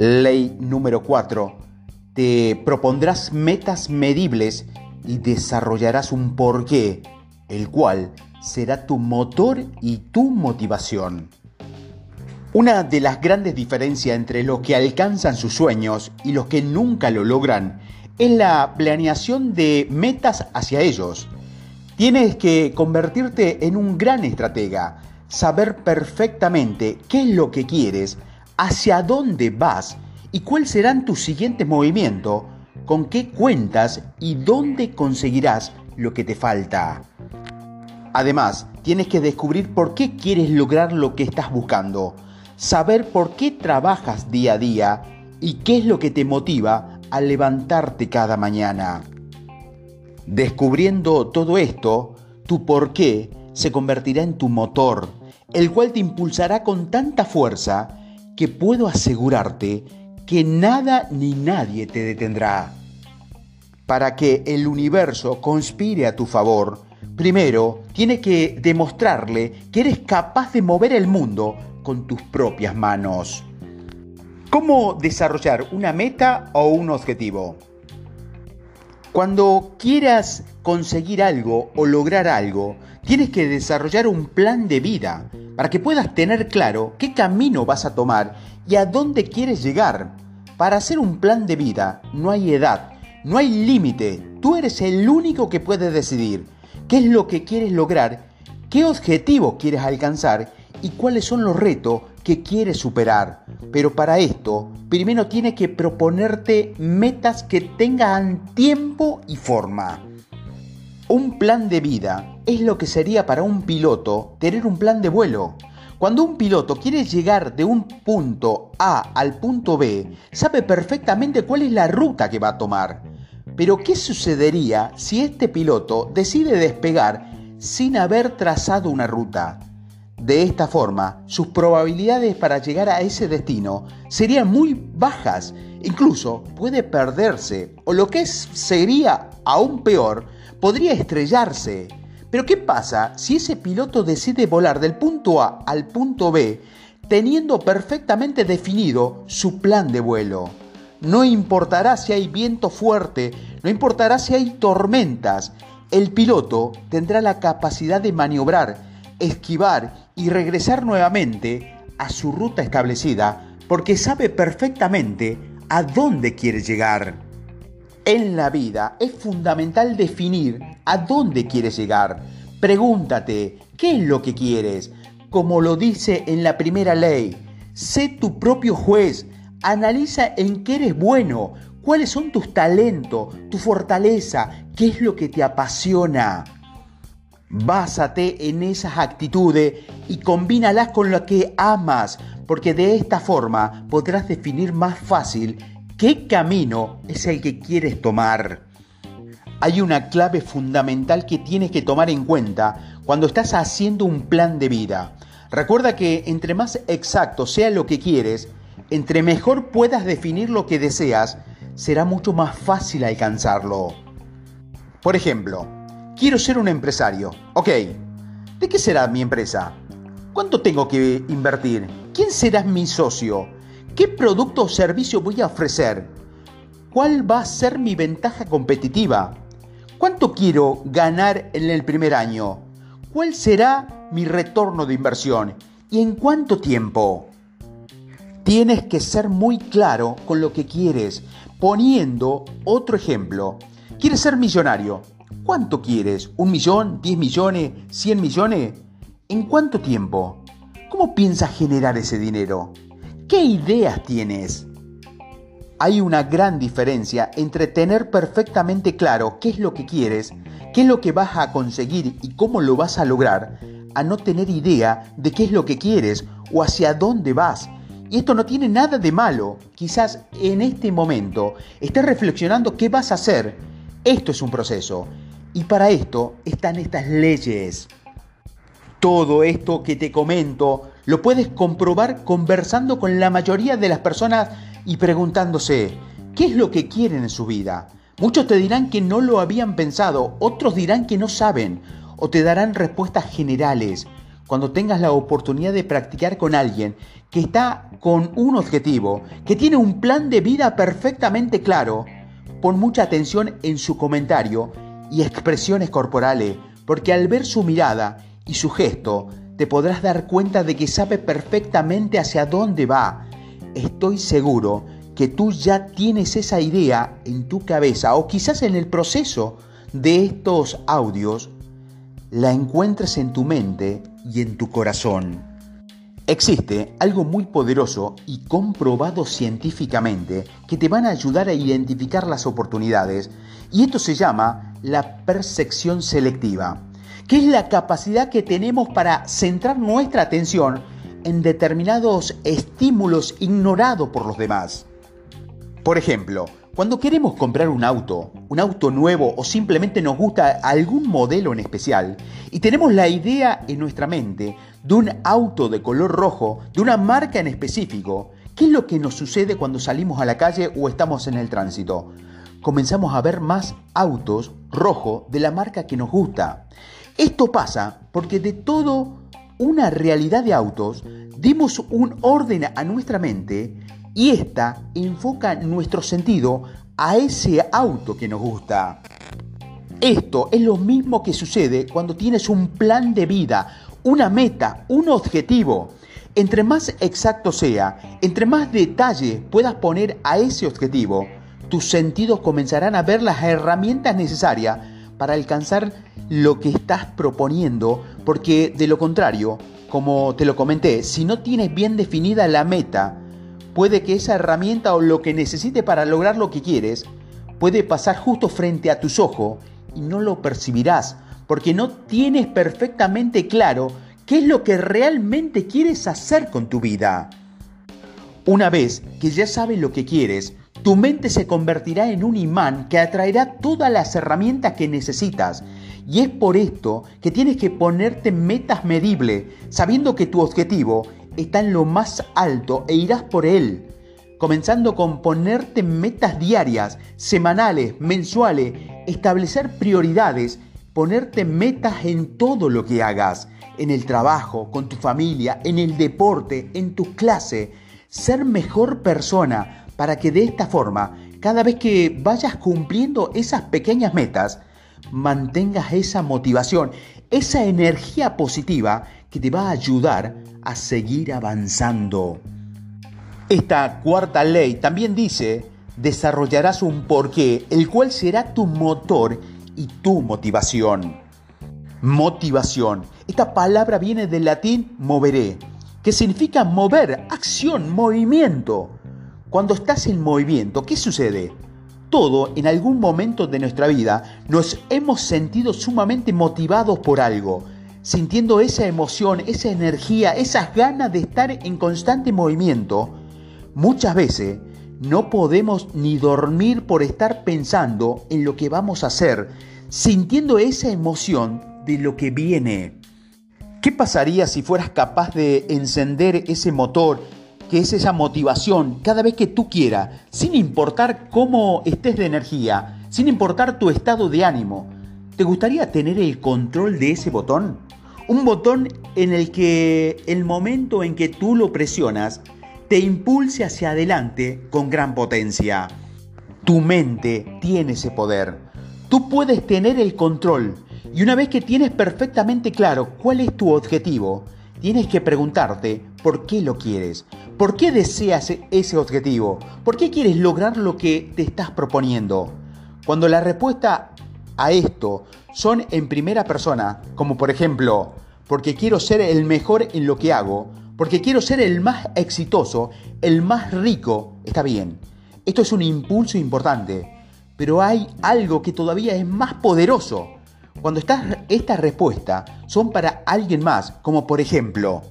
Ley número 4. Te propondrás metas medibles y desarrollarás un porqué, el cual será tu motor y tu motivación. Una de las grandes diferencias entre los que alcanzan sus sueños y los que nunca lo logran es la planeación de metas hacia ellos. Tienes que convertirte en un gran estratega, saber perfectamente qué es lo que quieres, hacia dónde vas y cuáles serán tus siguientes movimientos, con qué cuentas y dónde conseguirás lo que te falta. Además, tienes que descubrir por qué quieres lograr lo que estás buscando, saber por qué trabajas día a día y qué es lo que te motiva a levantarte cada mañana. Descubriendo todo esto, tu por qué se convertirá en tu motor, el cual te impulsará con tanta fuerza que puedo asegurarte que nada ni nadie te detendrá. Para que el universo conspire a tu favor, primero tienes que demostrarle que eres capaz de mover el mundo con tus propias manos. ¿Cómo desarrollar una meta o un objetivo? Cuando quieras conseguir algo o lograr algo, tienes que desarrollar un plan de vida para que puedas tener claro qué camino vas a tomar y a dónde quieres llegar. Para hacer un plan de vida no hay edad, no hay límite, tú eres el único que puede decidir qué es lo que quieres lograr, qué objetivo quieres alcanzar y cuáles son los retos que quieres superar. Pero para esto, primero tienes que proponerte metas que tengan tiempo y forma. Un plan de vida es lo que sería para un piloto tener un plan de vuelo. Cuando un piloto quiere llegar de un punto A al punto B, sabe perfectamente cuál es la ruta que va a tomar. Pero ¿qué sucedería si este piloto decide despegar sin haber trazado una ruta? De esta forma, sus probabilidades para llegar a ese destino serían muy bajas. Incluso puede perderse, o lo que sería aún peor, podría estrellarse. Pero ¿qué pasa si ese piloto decide volar del punto A al punto B teniendo perfectamente definido su plan de vuelo? No importará si hay viento fuerte, no importará si hay tormentas, el piloto tendrá la capacidad de maniobrar, esquivar y regresar nuevamente a su ruta establecida porque sabe perfectamente a dónde quiere llegar. En la vida es fundamental definir a dónde quieres llegar. Pregúntate, ¿qué es lo que quieres? Como lo dice en la primera ley, sé tu propio juez, analiza en qué eres bueno, cuáles son tus talentos, tu fortaleza, qué es lo que te apasiona. Básate en esas actitudes y combínalas con lo que amas, porque de esta forma podrás definir más fácil qué camino es el que quieres tomar. Hay una clave fundamental que tienes que tomar en cuenta cuando estás haciendo un plan de vida. Recuerda que entre más exacto sea lo que quieres, entre mejor puedas definir lo que deseas, será mucho más fácil alcanzarlo. Por ejemplo, Quiero ser un empresario. Ok, ¿de qué será mi empresa? ¿Cuánto tengo que invertir? ¿Quién será mi socio? ¿Qué producto o servicio voy a ofrecer? ¿Cuál va a ser mi ventaja competitiva? ¿Cuánto quiero ganar en el primer año? ¿Cuál será mi retorno de inversión? ¿Y en cuánto tiempo? Tienes que ser muy claro con lo que quieres. Poniendo otro ejemplo. ¿Quieres ser millonario? ¿Cuánto quieres? ¿Un millón? ¿Diez millones? ¿Cien millones? ¿En cuánto tiempo? ¿Cómo piensas generar ese dinero? ¿Qué ideas tienes? Hay una gran diferencia entre tener perfectamente claro qué es lo que quieres, qué es lo que vas a conseguir y cómo lo vas a lograr, a no tener idea de qué es lo que quieres o hacia dónde vas. Y esto no tiene nada de malo. Quizás en este momento estés reflexionando qué vas a hacer. Esto es un proceso. Y para esto están estas leyes. Todo esto que te comento lo puedes comprobar conversando con la mayoría de las personas y preguntándose, ¿qué es lo que quieren en su vida? Muchos te dirán que no lo habían pensado, otros dirán que no saben, o te darán respuestas generales. cuando tengas la oportunidad de practicar con alguien que está con un objetivo, que tiene un plan de vida perfectamente claro, pon mucha atención en su comentario y expresiones corporales, porque al ver su mirada y su gesto, te podrás dar cuenta de que sabe perfectamente hacia dónde va. Estoy seguro que tú ya tienes esa idea en tu cabeza o quizás en el proceso de estos audios la encuentres en tu mente y en tu corazón. Existe algo muy poderoso y comprobado científicamente que te van a ayudar a identificar las oportunidades y esto se llama la percepción selectiva, que es la capacidad que tenemos para centrar nuestra atención en determinados estímulos ignorados por los demás. Por ejemplo, cuando queremos comprar un auto, un auto nuevo o simplemente nos gusta algún modelo en especial y tenemos la idea en nuestra mente de un auto de color rojo, de una marca en específico, ¿qué es lo que nos sucede cuando salimos a la calle o estamos en el tránsito? Comenzamos a ver más autos rojos de la marca que nos gusta. Esto pasa porque de todo una realidad de autos dimos un orden a nuestra mente y esta enfoca nuestro sentido a ese auto que nos gusta. Esto es lo mismo que sucede cuando tienes un plan de vida, una meta, un objetivo. Entre más exacto sea, entre más detalle puedas poner a ese objetivo, tus sentidos comenzarán a ver las herramientas necesarias para alcanzar lo que estás proponiendo, porque de lo contrario, como te lo comenté, si no tienes bien definida la meta, puede que esa herramienta o lo que necesite para lograr lo que quieres puede pasar justo frente a tus ojos y no lo percibirás porque no tienes perfectamente claro qué es lo que realmente quieres hacer con tu vida. Una vez que ya sabes lo que quieres, tu mente se convertirá en un imán que atraerá todas las herramientas que necesitas. Y es por esto que tienes que ponerte metas medibles, sabiendo que tu objetivo está en lo más alto e irás por él. Comenzando con ponerte metas diarias, semanales, mensuales, establecer prioridades, ponerte metas en todo lo que hagas, en el trabajo, con tu familia, en el deporte, en tu clase, ser mejor persona para que de esta forma, cada vez que vayas cumpliendo esas pequeñas metas, mantengas esa motivación, esa energía positiva que te va a ayudar a seguir avanzando. Esta cuarta ley también dice, desarrollarás un porqué, el cual será tu motor y tu motivación. Motivación. Esta palabra viene del latín moveré, que significa mover, acción, movimiento. Cuando estás en movimiento, ¿qué sucede? Todo en algún momento de nuestra vida nos hemos sentido sumamente motivados por algo, sintiendo esa emoción, esa energía, esas ganas de estar en constante movimiento. Muchas veces no podemos ni dormir por estar pensando en lo que vamos a hacer, sintiendo esa emoción de lo que viene. ¿Qué pasaría si fueras capaz de encender ese motor que es esa motivación cada vez que tú quieras, sin importar cómo estés de energía, sin importar tu estado de ánimo. ¿Te gustaría tener el control de ese botón? Un botón en el que el momento en que tú lo presionas te impulse hacia adelante con gran potencia. Tu mente tiene ese poder. Tú puedes tener el control y una vez que tienes perfectamente claro cuál es tu objetivo, tienes que preguntarte por qué lo quieres, por qué deseas ese objetivo, por qué quieres lograr lo que te estás proponiendo. Cuando la respuesta a esto son en primera persona, como por ejemplo, porque quiero ser el mejor en lo que hago, porque quiero ser el más exitoso, el más rico, está bien. Esto es un impulso importante, pero hay algo que todavía es más poderoso cuando estas respuestas son para alguien más, como por ejemplo,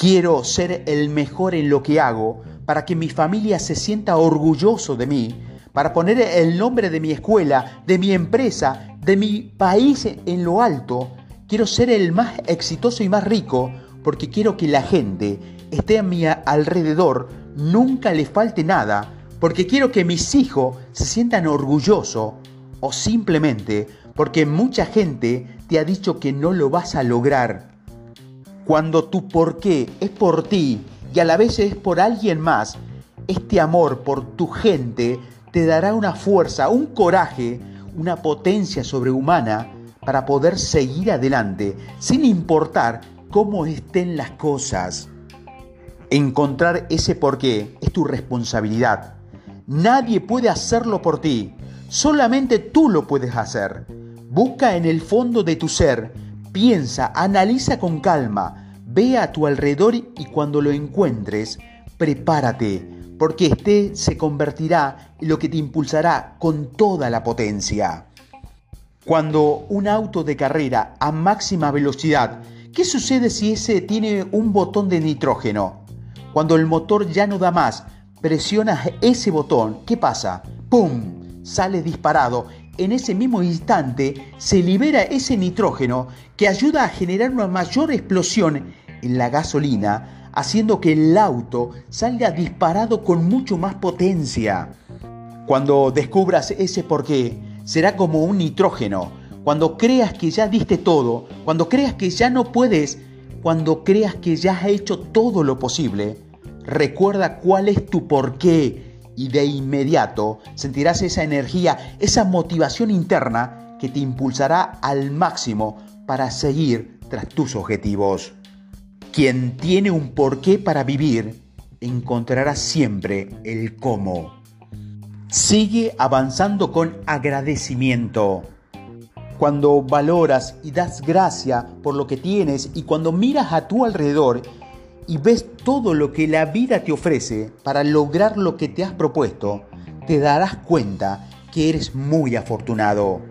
quiero ser el mejor en lo que hago para que mi familia se sienta orgulloso de mí, para poner el nombre de mi escuela, de mi empresa, de mi país en lo alto, quiero ser el más exitoso y más rico porque quiero que la gente esté a mi alrededor, nunca le falte nada, porque quiero que mis hijos se sientan orgullosos o simplemente porque mucha gente te ha dicho que no lo vas a lograr. Cuando tu por qué es por ti y a la vez es por alguien más, este amor por tu gente te dará una fuerza, un coraje, una potencia sobrehumana para poder seguir adelante sin importar cómo estén las cosas. Encontrar ese porqué es tu responsabilidad. Nadie puede hacerlo por ti, solamente tú lo puedes hacer. Busca en el fondo de tu ser, piensa, analiza con calma, ve a tu alrededor y cuando lo encuentres, prepárate, porque este se convertirá en lo que te impulsará con toda la potencia. Cuando un auto de carrera a máxima velocidad, ¿qué sucede si ese tiene un botón de nitrógeno? Cuando el motor ya no da más, presionas ese botón, ¿qué pasa? ¡Pum! Sale disparado. En ese mismo instante se libera ese nitrógeno que ayuda a generar una mayor explosión en la gasolina, haciendo que el auto salga disparado con mucho más potencia. Cuando descubras ese porqué, será como un nitrógeno. Cuando creas que ya diste todo, cuando creas que ya no puedes, cuando creas que ya has hecho todo lo posible, recuerda cuál es tu porqué y de inmediato sentirás esa energía, esa motivación interna que te impulsará al máximo para seguir tras tus objetivos. Quien tiene un porqué para vivir encontrará siempre el cómo. Sigue avanzando con agradecimiento. Cuando valoras y das gracia por lo que tienes y cuando miras a tu alrededor y ves todo lo que la vida te ofrece para lograr lo que te has propuesto, te darás cuenta que eres muy afortunado.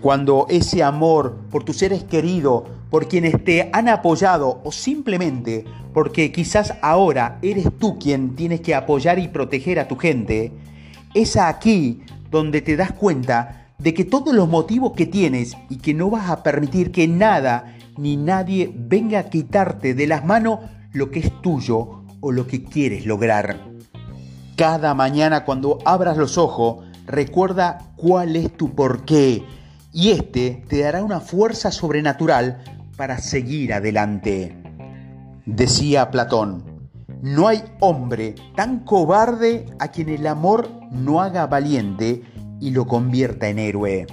Cuando ese amor por tus seres queridos, por quienes te han apoyado o simplemente porque quizás ahora eres tú quien tienes que apoyar y proteger a tu gente, es aquí donde te das cuenta de que todos los motivos que tienes y que no vas a permitir que nada ni nadie venga a quitarte de las manos lo que es tuyo o lo que quieres lograr. Cada mañana cuando abras los ojos, recuerda cuál es tu porqué y este te dará una fuerza sobrenatural para seguir adelante. Decía Platón, no hay hombre tan cobarde a quien el amor no haga valiente y lo convierta en héroe.